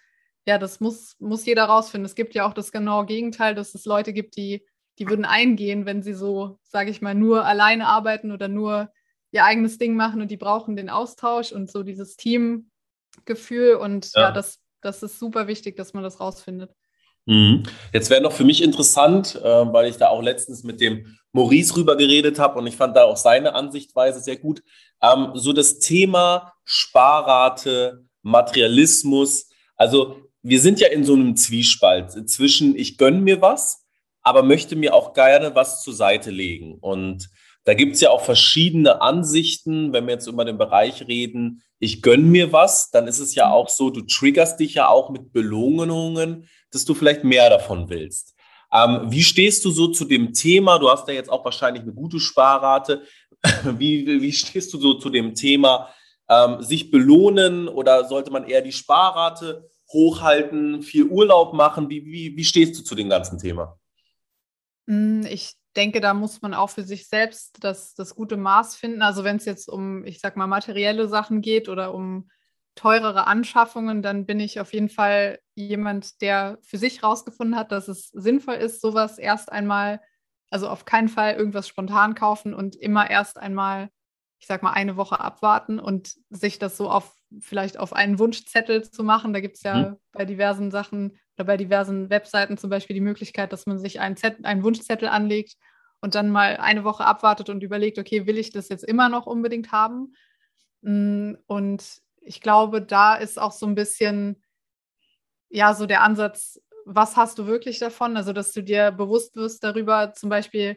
ja, das muss, muss jeder rausfinden. Es gibt ja auch das genaue Gegenteil, dass es Leute gibt, die, die würden eingehen, wenn sie so, sage ich mal, nur alleine arbeiten oder nur ihr eigenes Ding machen und die brauchen den Austausch und so dieses Teamgefühl und ja, ja das, das ist super wichtig, dass man das rausfindet. Mhm. Jetzt wäre noch für mich interessant, äh, weil ich da auch letztens mit dem Maurice rüber geredet habe und ich fand da auch seine Ansichtweise sehr gut. Ähm, so das Thema Sparrate, Materialismus. Also wir sind ja in so einem Zwiespalt zwischen ich gönne mir was, aber möchte mir auch gerne was zur Seite legen. Und da gibt es ja auch verschiedene Ansichten, wenn wir jetzt über den Bereich reden, ich gönne mir was, dann ist es ja auch so, du triggerst dich ja auch mit Belohnungen, dass du vielleicht mehr davon willst. Ähm, wie stehst du so zu dem Thema? Du hast ja jetzt auch wahrscheinlich eine gute Sparrate. Wie, wie stehst du so zu dem Thema, ähm, sich belohnen oder sollte man eher die Sparrate hochhalten, viel Urlaub machen? Wie, wie, wie stehst du zu dem ganzen Thema? Hm, ich denke, da muss man auch für sich selbst das, das gute Maß finden. Also wenn es jetzt um, ich sag mal, materielle Sachen geht oder um teurere Anschaffungen, dann bin ich auf jeden Fall jemand, der für sich herausgefunden hat, dass es sinnvoll ist, sowas erst einmal, also auf keinen Fall irgendwas spontan kaufen und immer erst einmal, ich sag mal, eine Woche abwarten und sich das so auf vielleicht auf einen Wunschzettel zu machen. Da gibt es ja mhm. bei diversen Sachen oder bei diversen Webseiten zum Beispiel die Möglichkeit, dass man sich einen, Zettel, einen Wunschzettel anlegt und dann mal eine Woche abwartet und überlegt, okay, will ich das jetzt immer noch unbedingt haben? Mm, und ich glaube, da ist auch so ein bisschen, ja, so der Ansatz, was hast du wirklich davon? Also, dass du dir bewusst wirst darüber, zum Beispiel,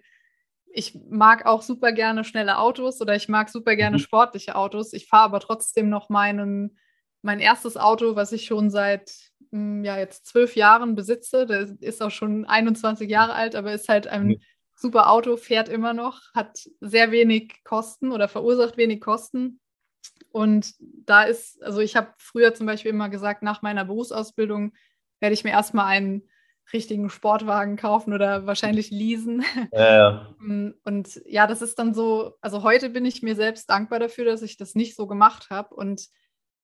ich mag auch super gerne schnelle Autos oder ich mag super gerne mhm. sportliche Autos. Ich fahre aber trotzdem noch meinen, mein erstes Auto, was ich schon seit mm, ja jetzt zwölf Jahren besitze. Der ist auch schon 21 Jahre alt, aber ist halt ein mhm. super Auto, fährt immer noch, hat sehr wenig Kosten oder verursacht wenig Kosten. Und da ist, also ich habe früher zum Beispiel immer gesagt, nach meiner Berufsausbildung werde ich mir erstmal einen richtigen Sportwagen kaufen oder wahrscheinlich leasen. Ja. Mm, und ja, das ist dann so, also heute bin ich mir selbst dankbar dafür, dass ich das nicht so gemacht habe. Und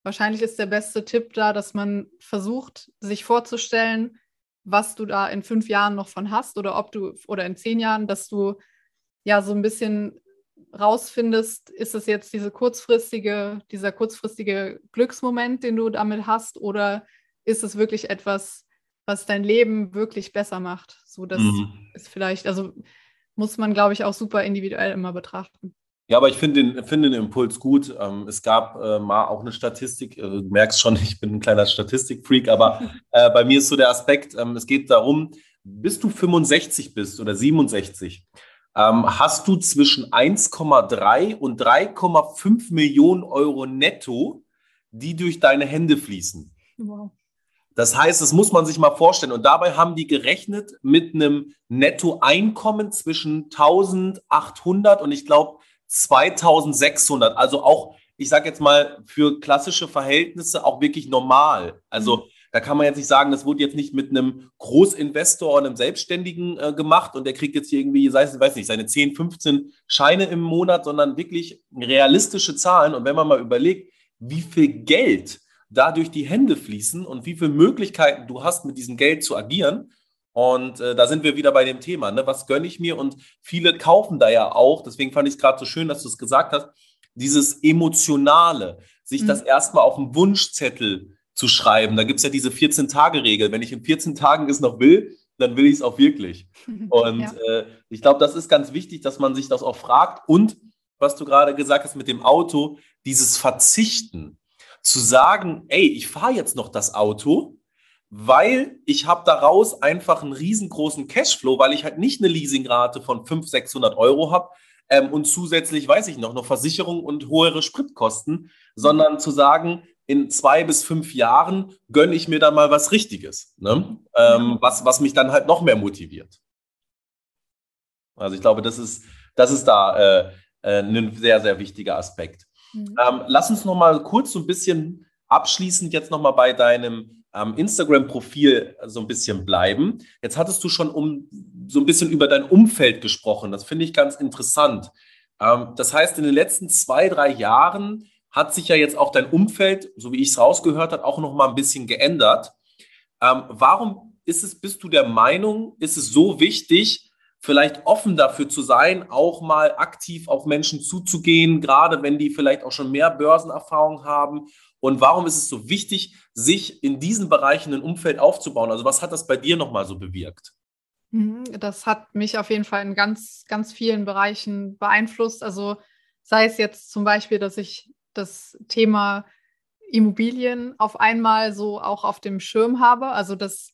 wahrscheinlich ist der beste Tipp da, dass man versucht, sich vorzustellen, was du da in fünf Jahren noch von hast oder ob du oder in zehn Jahren, dass du ja so ein bisschen rausfindest, ist es jetzt diese kurzfristige, dieser kurzfristige Glücksmoment, den du damit hast, oder ist es wirklich etwas, was dein Leben wirklich besser macht? So, das mhm. ist vielleicht, also muss man, glaube ich, auch super individuell immer betrachten. Ja, aber ich finde den, find den Impuls gut. Ähm, es gab äh, mal auch eine Statistik, äh, du merkst schon, ich bin ein kleiner Statistikfreak, aber äh, bei mir ist so der Aspekt, ähm, es geht darum, bis du 65 bist oder 67, ähm, hast du zwischen 1,3 und 3,5 Millionen Euro netto, die durch deine Hände fließen. Wow. Das heißt, das muss man sich mal vorstellen. Und dabei haben die gerechnet mit einem Nettoeinkommen zwischen 1800 und ich glaube 2600. Also auch, ich sage jetzt mal, für klassische Verhältnisse auch wirklich normal. Also. Da kann man jetzt nicht sagen, das wurde jetzt nicht mit einem Großinvestor oder einem Selbstständigen äh, gemacht und der kriegt jetzt hier irgendwie, sei es, weiß nicht, seine 10, 15 Scheine im Monat, sondern wirklich realistische Zahlen. Und wenn man mal überlegt, wie viel Geld da durch die Hände fließen und wie viele Möglichkeiten du hast, mit diesem Geld zu agieren. Und äh, da sind wir wieder bei dem Thema, ne? was gönne ich mir? Und viele kaufen da ja auch, deswegen fand ich es gerade so schön, dass du es gesagt hast, dieses Emotionale, sich mhm. das erstmal auf dem Wunschzettel zu schreiben. Da gibt es ja diese 14-Tage-Regel. Wenn ich in 14 Tagen es noch will, dann will ich es auch wirklich. Und ja. äh, ich glaube, das ist ganz wichtig, dass man sich das auch fragt. Und was du gerade gesagt hast mit dem Auto, dieses Verzichten. Zu sagen, ey, ich fahre jetzt noch das Auto, weil ich habe daraus einfach einen riesengroßen Cashflow, weil ich halt nicht eine Leasingrate von 500, 600 Euro habe ähm, und zusätzlich, weiß ich noch, noch Versicherung und höhere Spritkosten, sondern zu sagen, in zwei bis fünf Jahren gönne ich mir dann mal was Richtiges, ne? ähm, was, was mich dann halt noch mehr motiviert. Also ich glaube, das ist, das ist da äh, äh, ein sehr, sehr wichtiger Aspekt. Mhm. Ähm, lass uns noch mal kurz so ein bisschen abschließend jetzt noch mal bei deinem ähm, Instagram-Profil so ein bisschen bleiben. Jetzt hattest du schon um so ein bisschen über dein Umfeld gesprochen. Das finde ich ganz interessant. Ähm, das heißt, in den letzten zwei, drei Jahren hat sich ja jetzt auch dein Umfeld, so wie ich es rausgehört habe, auch noch mal ein bisschen geändert. Ähm, warum ist es, bist du der Meinung, ist es so wichtig, vielleicht offen dafür zu sein, auch mal aktiv auf Menschen zuzugehen, gerade wenn die vielleicht auch schon mehr Börsenerfahrung haben? Und warum ist es so wichtig, sich in diesen Bereichen ein Umfeld aufzubauen? Also was hat das bei dir nochmal so bewirkt? Mhm, das hat mich auf jeden Fall in ganz, ganz vielen Bereichen beeinflusst. Also sei es jetzt zum Beispiel, dass ich das Thema Immobilien auf einmal so auch auf dem Schirm habe. Also das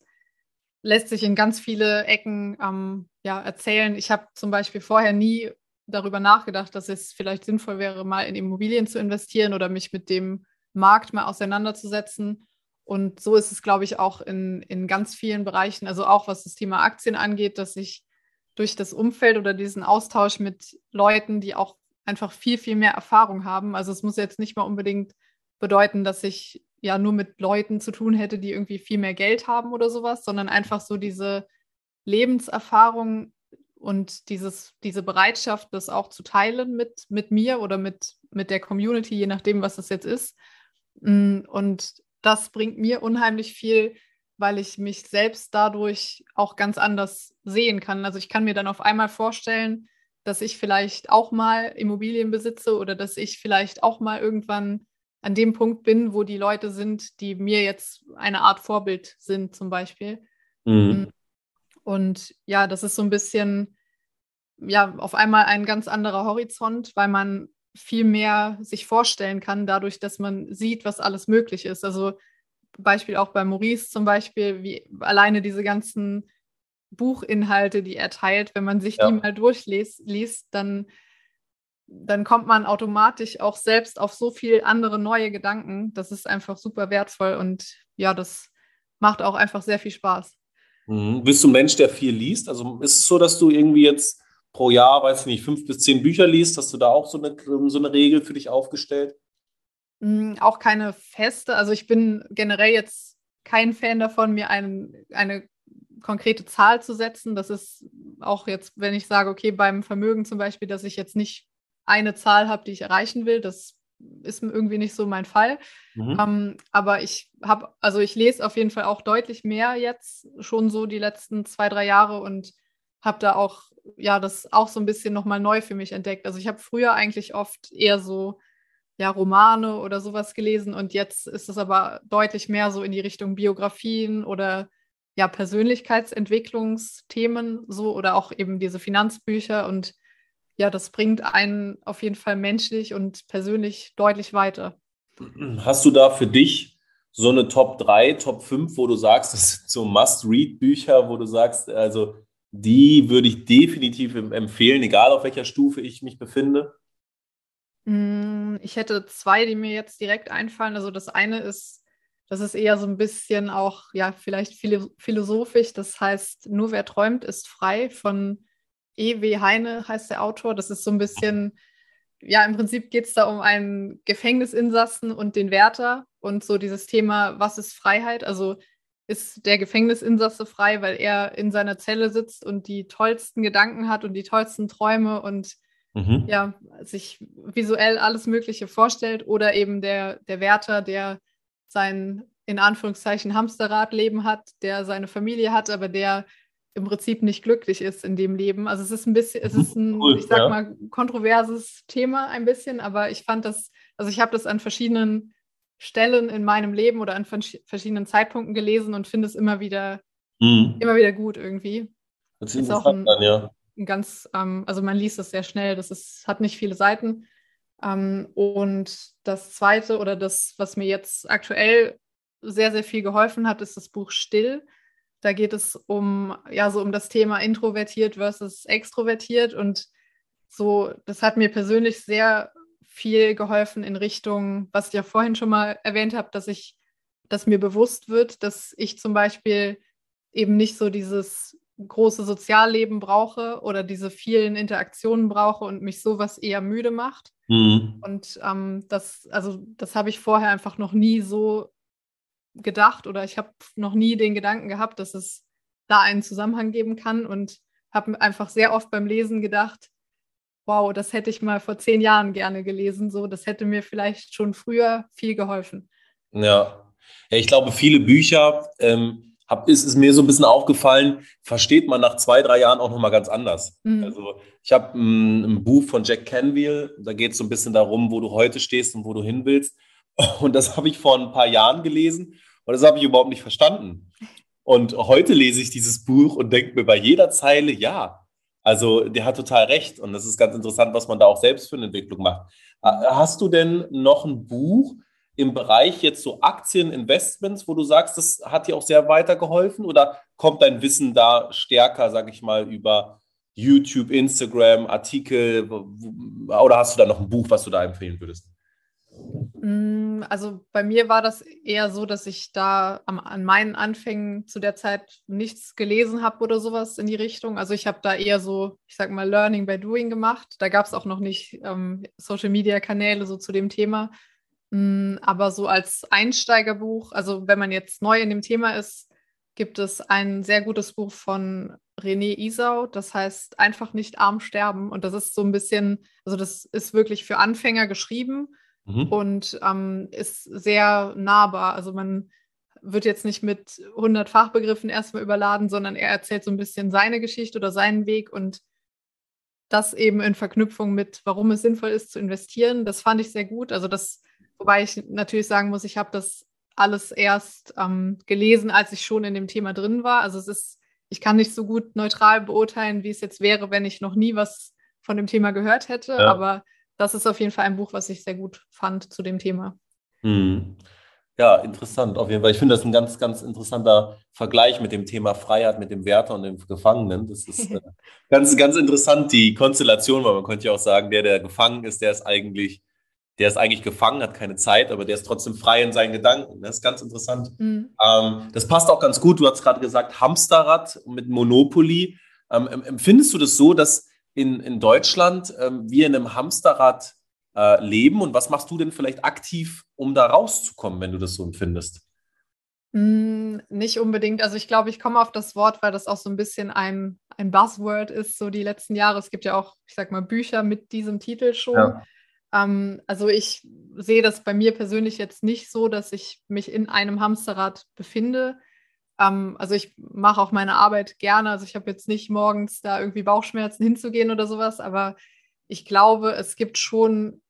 lässt sich in ganz viele Ecken ähm, ja, erzählen. Ich habe zum Beispiel vorher nie darüber nachgedacht, dass es vielleicht sinnvoll wäre, mal in Immobilien zu investieren oder mich mit dem Markt mal auseinanderzusetzen. Und so ist es, glaube ich, auch in, in ganz vielen Bereichen, also auch was das Thema Aktien angeht, dass ich durch das Umfeld oder diesen Austausch mit Leuten, die auch einfach viel, viel mehr Erfahrung haben. Also es muss jetzt nicht mal unbedingt bedeuten, dass ich ja nur mit Leuten zu tun hätte, die irgendwie viel mehr Geld haben oder sowas, sondern einfach so diese Lebenserfahrung und dieses, diese Bereitschaft, das auch zu teilen mit, mit mir oder mit, mit der Community, je nachdem, was es jetzt ist. Mm, und das bringt mir unheimlich viel, weil ich mich selbst dadurch auch ganz anders sehen kann. Also ich kann mir dann auf einmal vorstellen, dass ich vielleicht auch mal Immobilien besitze oder dass ich vielleicht auch mal irgendwann an dem Punkt bin, wo die Leute sind, die mir jetzt eine Art Vorbild sind, zum Beispiel. Mhm. Mm. Und ja, das ist so ein bisschen, ja, auf einmal ein ganz anderer Horizont, weil man viel mehr sich vorstellen kann, dadurch, dass man sieht, was alles möglich ist. Also Beispiel auch bei Maurice zum Beispiel, wie alleine diese ganzen Buchinhalte, die er teilt, wenn man sich ja. die mal durchliest, liest, dann, dann kommt man automatisch auch selbst auf so viel andere neue Gedanken. Das ist einfach super wertvoll und ja, das macht auch einfach sehr viel Spaß. Mhm. Bist du ein Mensch, der viel liest? Also ist es so, dass du irgendwie jetzt pro Jahr, weiß ich nicht, fünf bis zehn Bücher liest? Hast du da auch so eine, so eine Regel für dich aufgestellt? Mhm, auch keine feste. Also ich bin generell jetzt kein Fan davon, mir ein, eine konkrete Zahl zu setzen. Das ist auch jetzt, wenn ich sage, okay, beim Vermögen zum Beispiel, dass ich jetzt nicht eine Zahl habe, die ich erreichen will, das ist irgendwie nicht so mein Fall. Mhm. Ähm, aber ich habe, also ich lese auf jeden Fall auch deutlich mehr jetzt, schon so die letzten zwei, drei Jahre und habe da auch, ja, das auch so ein bisschen nochmal neu für mich entdeckt. Also ich habe früher eigentlich oft eher so, ja, Romane oder sowas gelesen und jetzt ist es aber deutlich mehr so in die Richtung Biografien oder ja, Persönlichkeitsentwicklungsthemen so oder auch eben diese Finanzbücher und ja, das bringt einen auf jeden Fall menschlich und persönlich deutlich weiter. Hast du da für dich so eine Top 3, Top 5, wo du sagst, das sind so Must-Read-Bücher, wo du sagst, also die würde ich definitiv empfehlen, egal auf welcher Stufe ich mich befinde? Mm, ich hätte zwei, die mir jetzt direkt einfallen. Also das eine ist, das ist eher so ein bisschen auch, ja, vielleicht philosophisch. Das heißt, nur wer träumt, ist frei von E.W. Heine heißt der Autor. Das ist so ein bisschen, ja, im Prinzip geht es da um einen Gefängnisinsassen und den Wärter und so dieses Thema, was ist Freiheit? Also ist der Gefängnisinsasse frei, weil er in seiner Zelle sitzt und die tollsten Gedanken hat und die tollsten Träume und mhm. ja, sich visuell alles Mögliche vorstellt oder eben der, der Wärter, der sein in Anführungszeichen Hamsterradleben hat, der seine Familie hat, aber der im Prinzip nicht glücklich ist in dem Leben. Also es ist ein bisschen, es ist ein, cool, ich sag ja. mal, kontroverses Thema ein bisschen, aber ich fand das, also ich habe das an verschiedenen Stellen in meinem Leben oder an verschiedenen Zeitpunkten gelesen und finde es immer wieder, mhm. immer wieder gut irgendwie. Das ist, ist auch ein, dann, ja. ein ganz, ähm, also man liest es sehr schnell, das ist, hat nicht viele Seiten. Ähm, und das zweite oder das, was mir jetzt aktuell sehr, sehr viel geholfen hat, ist das Buch Still da geht es um, ja, so um das Thema introvertiert versus extrovertiert. Und so, das hat mir persönlich sehr viel geholfen in Richtung, was ich ja vorhin schon mal erwähnt habe, dass ich, dass mir bewusst wird, dass ich zum Beispiel eben nicht so dieses große Sozialleben brauche oder diese vielen Interaktionen brauche und mich sowas eher müde macht. Mhm. Und ähm, das, also das habe ich vorher einfach noch nie so gedacht oder ich habe noch nie den Gedanken gehabt, dass es da einen Zusammenhang geben kann und habe einfach sehr oft beim Lesen gedacht, wow, das hätte ich mal vor zehn Jahren gerne gelesen. So, das hätte mir vielleicht schon früher viel geholfen. Ja, ich glaube, viele Bücher, ähm, hab, ist, ist mir so ein bisschen aufgefallen, versteht man nach zwei, drei Jahren auch nochmal ganz anders. Mhm. Also ich habe ein, ein, Buch von Jack Canville, da geht es so ein bisschen darum, wo du heute stehst und wo du hin willst. Und das habe ich vor ein paar Jahren gelesen und das habe ich überhaupt nicht verstanden. Und heute lese ich dieses Buch und denke mir bei jeder Zeile, ja, also der hat total recht. Und das ist ganz interessant, was man da auch selbst für eine Entwicklung macht. Äh, hast du denn noch ein Buch im Bereich jetzt so Aktieninvestments, wo du sagst, das hat dir auch sehr weitergeholfen? Oder kommt dein Wissen da stärker, sage ich mal, über YouTube, Instagram, Artikel? Oder hast du da noch ein Buch, was du da empfehlen würdest? Mm, also bei mir war das eher so, dass ich da am, an meinen Anfängen zu der Zeit nichts gelesen habe oder sowas in die Richtung. Also ich habe da eher so, ich sag mal, Learning by Doing gemacht. Da gab es auch noch nicht ähm, Social-Media-Kanäle so zu dem Thema. Mm, aber so als Einsteigerbuch, also wenn man jetzt neu in dem Thema ist, gibt es ein sehr gutes Buch von René Isau, das heißt einfach nicht arm sterben. Und das ist so ein bisschen, also das ist wirklich für Anfänger geschrieben mhm. und ähm, ist sehr nahbar. Also man wird jetzt nicht mit 100 Fachbegriffen erstmal überladen, sondern er erzählt so ein bisschen seine Geschichte oder seinen Weg und das eben in Verknüpfung mit, warum es sinnvoll ist zu investieren. Das fand ich sehr gut. Also das, wobei ich natürlich sagen muss, ich habe das alles erst ähm, gelesen, als ich schon in dem Thema drin war. Also es ist, ich kann nicht so gut neutral beurteilen, wie es jetzt wäre, wenn ich noch nie was von dem Thema gehört hätte. Ja. Aber das ist auf jeden Fall ein Buch, was ich sehr gut fand zu dem Thema. Hm. Ja, interessant auf jeden Fall. Ich finde das ein ganz, ganz interessanter Vergleich mit dem Thema Freiheit, mit dem Wärter und dem Gefangenen. Das ist äh, ganz, ganz interessant, die Konstellation, weil man könnte ja auch sagen, der, der gefangen ist, der ist eigentlich der ist eigentlich gefangen, hat keine Zeit, aber der ist trotzdem frei in seinen Gedanken. Das ist ganz interessant. Mhm. Ähm, das passt auch ganz gut. Du hast gerade gesagt, Hamsterrad mit Monopoly. Ähm, empfindest du das so, dass in, in Deutschland ähm, wir in einem Hamsterrad äh, leben? Und was machst du denn vielleicht aktiv, um da rauszukommen, wenn du das so empfindest? Mm, nicht unbedingt. Also ich glaube, ich komme auf das Wort, weil das auch so ein bisschen ein, ein Buzzword ist, so die letzten Jahre. Es gibt ja auch, ich sag mal, Bücher mit diesem Titel schon. Ja. Ähm, also ich sehe das bei mir persönlich jetzt nicht so, dass ich mich in einem Hamsterrad befinde. Ähm, also ich mache auch meine Arbeit gerne. Also ich habe jetzt nicht morgens da irgendwie Bauchschmerzen hinzugehen oder sowas, aber ich glaube, es gibt schon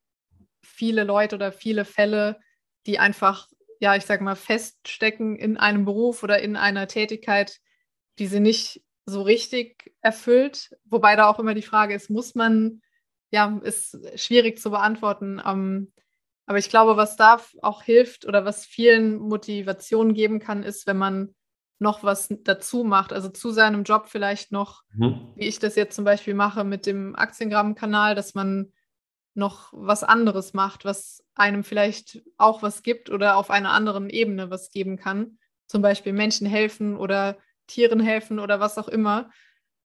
viele Leute oder viele Fälle, die einfach, ja, ich sage mal, feststecken in einem Beruf oder in einer Tätigkeit, die sie nicht so richtig erfüllt. Wobei da auch immer die Frage ist, muss man ja, ist schwierig zu beantworten. Ähm, aber ich glaube, was da auch hilft oder was vielen Motivation geben kann, ist, wenn man noch was dazu macht, also zu seinem Job vielleicht noch, mhm. wie ich das jetzt zum Beispiel mache mit dem Aktiengramm-Kanal, dass man noch was anderes macht, was einem vielleicht auch was gibt oder auf einer anderen Ebene was geben kann. Zum Beispiel Menschen helfen oder Tieren helfen oder was auch immer.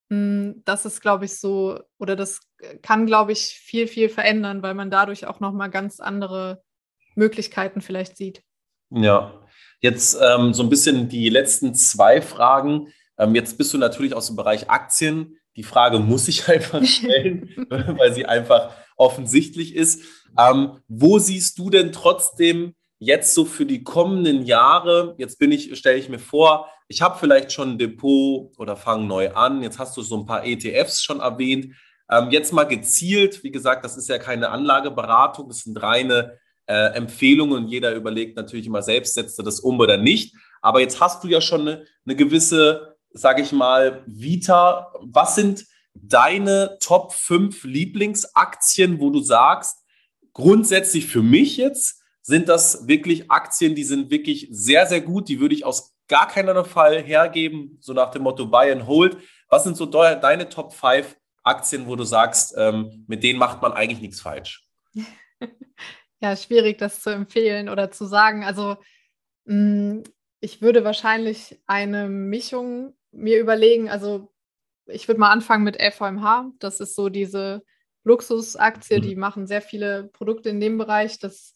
Hm, das ist, glaube ich, so, oder das kann, glaube ich, viel, viel verändern, weil man dadurch auch nochmal ganz andere Möglichkeiten vielleicht sieht. Ja, jetzt ähm, so ein bisschen die letzten zwei Fragen. Ähm, jetzt bist du natürlich aus dem Bereich Aktien. Die Frage muss ich einfach stellen, weil sie einfach offensichtlich ist. Ähm, wo siehst du denn trotzdem jetzt so für die kommenden Jahre, jetzt bin ich, stelle ich mir vor, ich habe vielleicht schon ein Depot oder fange neu an. Jetzt hast du so ein paar ETFs schon erwähnt. Ähm, jetzt mal gezielt, wie gesagt, das ist ja keine Anlageberatung, das sind reine äh, Empfehlungen und jeder überlegt natürlich immer selbst, setzt er das um oder nicht. Aber jetzt hast du ja schon eine, eine gewisse, sage ich mal, Vita. Was sind deine Top 5 Lieblingsaktien, wo du sagst, grundsätzlich für mich jetzt sind das wirklich Aktien, die sind wirklich sehr, sehr gut. Die würde ich aus gar keinen Fall hergeben, so nach dem Motto Buy and Hold. Was sind so deine Top 5 Aktien, wo du sagst, ähm, mit denen macht man eigentlich nichts falsch? Ja, schwierig, das zu empfehlen oder zu sagen. Also mm, ich würde wahrscheinlich eine Mischung mir überlegen. Also ich würde mal anfangen mit LVMH. Das ist so diese Luxusaktie, mhm. die machen sehr viele Produkte in dem Bereich. Das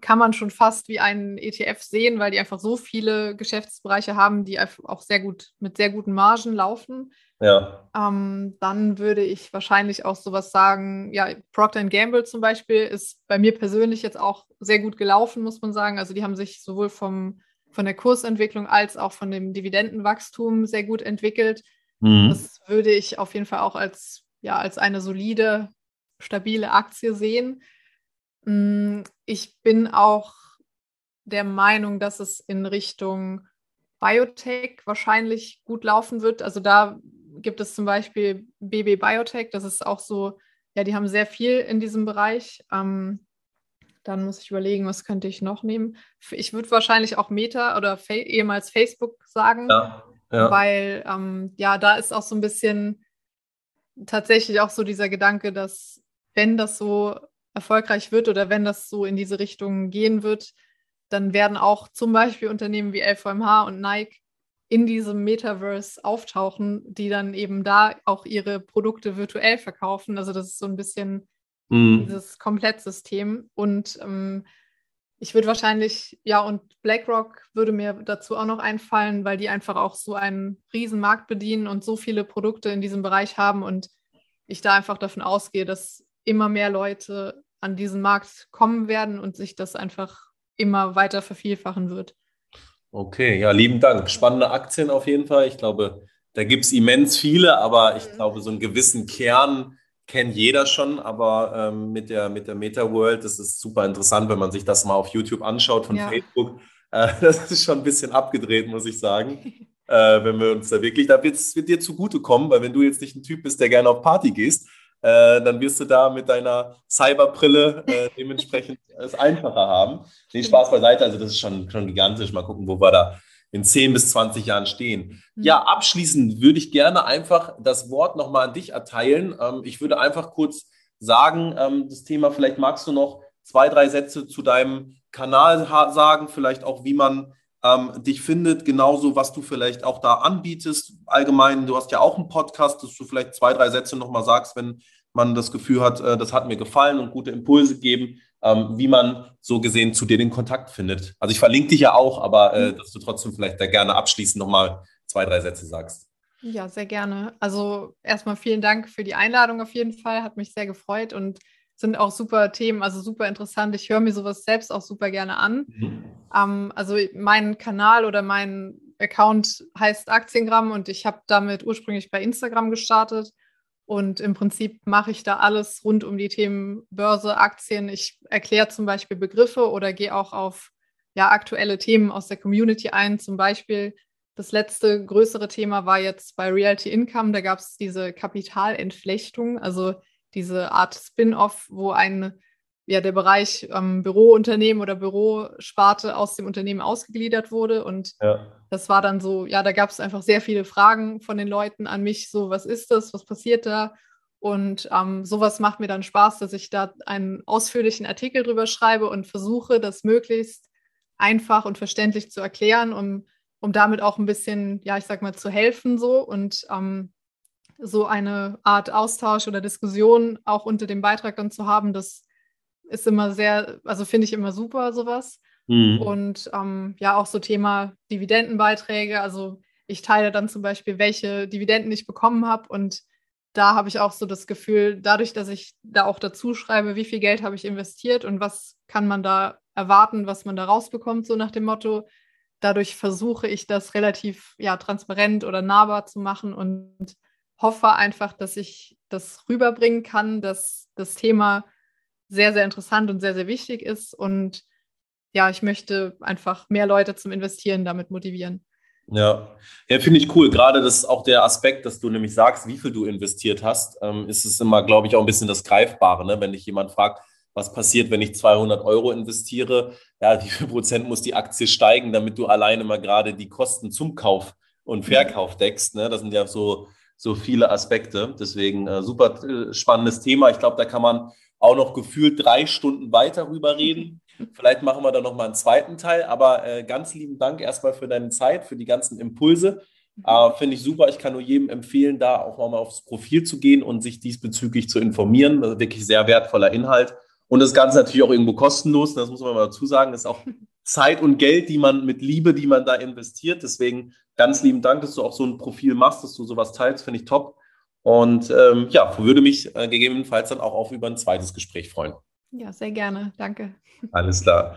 kann man schon fast wie einen ETF sehen, weil die einfach so viele Geschäftsbereiche haben, die auch sehr gut mit sehr guten Margen laufen. Ja. Ähm, dann würde ich wahrscheinlich auch sowas sagen, ja, Procter Gamble zum Beispiel ist bei mir persönlich jetzt auch sehr gut gelaufen, muss man sagen. Also die haben sich sowohl vom, von der Kursentwicklung als auch von dem Dividendenwachstum sehr gut entwickelt. Mhm. Das würde ich auf jeden Fall auch als, ja, als eine solide, stabile Aktie sehen. Mm, ich bin auch der Meinung, dass es in Richtung Biotech wahrscheinlich gut laufen wird. Also da gibt es zum Beispiel BB Biotech, das ist auch so, ja, die haben sehr viel in diesem Bereich. Ähm, dann muss ich überlegen, was könnte ich noch nehmen. Ich würde wahrscheinlich auch Meta oder Fa ehemals Facebook sagen, ja, ja. weil ähm, ja, da ist auch so ein bisschen tatsächlich auch so dieser Gedanke, dass wenn das so erfolgreich wird oder wenn das so in diese Richtung gehen wird, dann werden auch zum Beispiel Unternehmen wie LVMH und Nike in diesem Metaverse auftauchen, die dann eben da auch ihre Produkte virtuell verkaufen. Also das ist so ein bisschen mm. dieses Komplettsystem. Und ähm, ich würde wahrscheinlich, ja, und BlackRock würde mir dazu auch noch einfallen, weil die einfach auch so einen riesen Markt bedienen und so viele Produkte in diesem Bereich haben und ich da einfach davon ausgehe, dass immer mehr Leute an diesen Markt kommen werden und sich das einfach immer weiter vervielfachen wird. Okay, ja, lieben Dank. Spannende Aktien auf jeden Fall. Ich glaube, da gibt es immens viele, aber ich mhm. glaube, so einen gewissen Kern kennt jeder schon. Aber ähm, mit der, mit der Meta World, das ist super interessant, wenn man sich das mal auf YouTube anschaut von ja. Facebook. Äh, das ist schon ein bisschen abgedreht, muss ich sagen. äh, wenn wir uns da wirklich, da wird es dir zugutekommen, weil wenn du jetzt nicht ein Typ bist, der gerne auf Party gehst, äh, dann wirst du da mit deiner Cyberbrille äh, dementsprechend es einfacher haben. Nee, Spaß beiseite, also das ist schon, schon gigantisch. Mal gucken, wo wir da in 10 bis 20 Jahren stehen. Mhm. Ja, abschließend würde ich gerne einfach das Wort nochmal an dich erteilen. Ähm, ich würde einfach kurz sagen, ähm, das Thema, vielleicht magst du noch zwei, drei Sätze zu deinem Kanal sagen, vielleicht auch, wie man ähm, dich findet, genauso was du vielleicht auch da anbietest. Allgemein, du hast ja auch einen Podcast, dass du vielleicht zwei, drei Sätze nochmal sagst, wenn man das Gefühl hat, äh, das hat mir gefallen und gute Impulse geben, ähm, wie man so gesehen zu dir den Kontakt findet. Also ich verlinke dich ja auch, aber äh, mhm. dass du trotzdem vielleicht da gerne abschließend nochmal zwei, drei Sätze sagst. Ja, sehr gerne. Also erstmal vielen Dank für die Einladung auf jeden Fall. Hat mich sehr gefreut und sind auch super Themen, also super interessant. Ich höre mir sowas selbst auch super gerne an. Mhm. Ähm, also mein Kanal oder mein Account heißt Aktiengramm und ich habe damit ursprünglich bei Instagram gestartet. Und im Prinzip mache ich da alles rund um die Themen Börse, Aktien. Ich erkläre zum Beispiel Begriffe oder gehe auch auf ja, aktuelle Themen aus der Community ein. Zum Beispiel das letzte größere Thema war jetzt bei Realty Income. Da gab es diese Kapitalentflechtung, also diese Art Spin-off, wo ein ja der Bereich ähm, Bürounternehmen oder Bürosparte aus dem Unternehmen ausgegliedert wurde. Und ja. das war dann so, ja, da gab es einfach sehr viele Fragen von den Leuten an mich, so, was ist das, was passiert da? Und ähm, sowas macht mir dann Spaß, dass ich da einen ausführlichen Artikel drüber schreibe und versuche, das möglichst einfach und verständlich zu erklären, um, um damit auch ein bisschen, ja, ich sag mal, zu helfen so und ähm, so eine Art Austausch oder Diskussion auch unter dem Beitrag dann zu haben, das ist immer sehr, also finde ich immer super, sowas. Mhm. Und ähm, ja, auch so Thema Dividendenbeiträge. Also ich teile dann zum Beispiel, welche Dividenden ich bekommen habe. Und da habe ich auch so das Gefühl, dadurch, dass ich da auch dazu schreibe, wie viel Geld habe ich investiert und was kann man da erwarten, was man da rausbekommt, so nach dem Motto. Dadurch versuche ich das relativ ja, transparent oder nahbar zu machen und hoffe einfach, dass ich das rüberbringen kann, dass das Thema sehr, sehr interessant und sehr, sehr wichtig ist. Und ja, ich möchte einfach mehr Leute zum Investieren damit motivieren. Ja, ja finde ich cool. Gerade das ist auch der Aspekt, dass du nämlich sagst, wie viel du investiert hast, ähm, ist es immer, glaube ich, auch ein bisschen das Greifbare. Ne? Wenn dich jemand fragt, was passiert, wenn ich 200 Euro investiere, ja, wie viel Prozent muss die Aktie steigen, damit du alleine mal gerade die Kosten zum Kauf und. Verkauf deckst. Ne? Das sind ja so, so viele Aspekte. Deswegen äh, super äh, spannendes Thema. Ich glaube, da kann man auch noch gefühlt drei Stunden weiter rüber reden. Vielleicht machen wir da noch mal einen zweiten Teil, aber äh, ganz lieben Dank erstmal für deine Zeit, für die ganzen Impulse. Mhm. Äh, Finde ich super. Ich kann nur jedem empfehlen, da auch mal aufs Profil zu gehen und sich diesbezüglich zu informieren. Das ist wirklich sehr wertvoller Inhalt. Und das Ganze natürlich auch irgendwo kostenlos. Das muss man mal dazu sagen. Das ist auch Zeit und Geld, die man mit Liebe, die man da investiert. Deswegen ganz lieben Dank, dass du auch so ein Profil machst, dass du sowas teilst. Finde ich top. Und ähm, ja, würde mich äh, gegebenenfalls dann auch auf über ein zweites Gespräch freuen. Ja, sehr gerne. Danke. Alles klar.